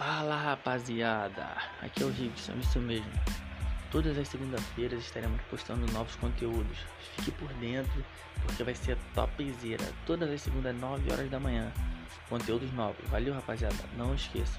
Fala rapaziada, aqui é o Rickson, isso mesmo. Todas as segundas-feiras estaremos postando novos conteúdos. Fique por dentro, porque vai ser topzera. Todas as segundas, 9 horas da manhã. Conteúdos novos. Valeu rapaziada, não esqueça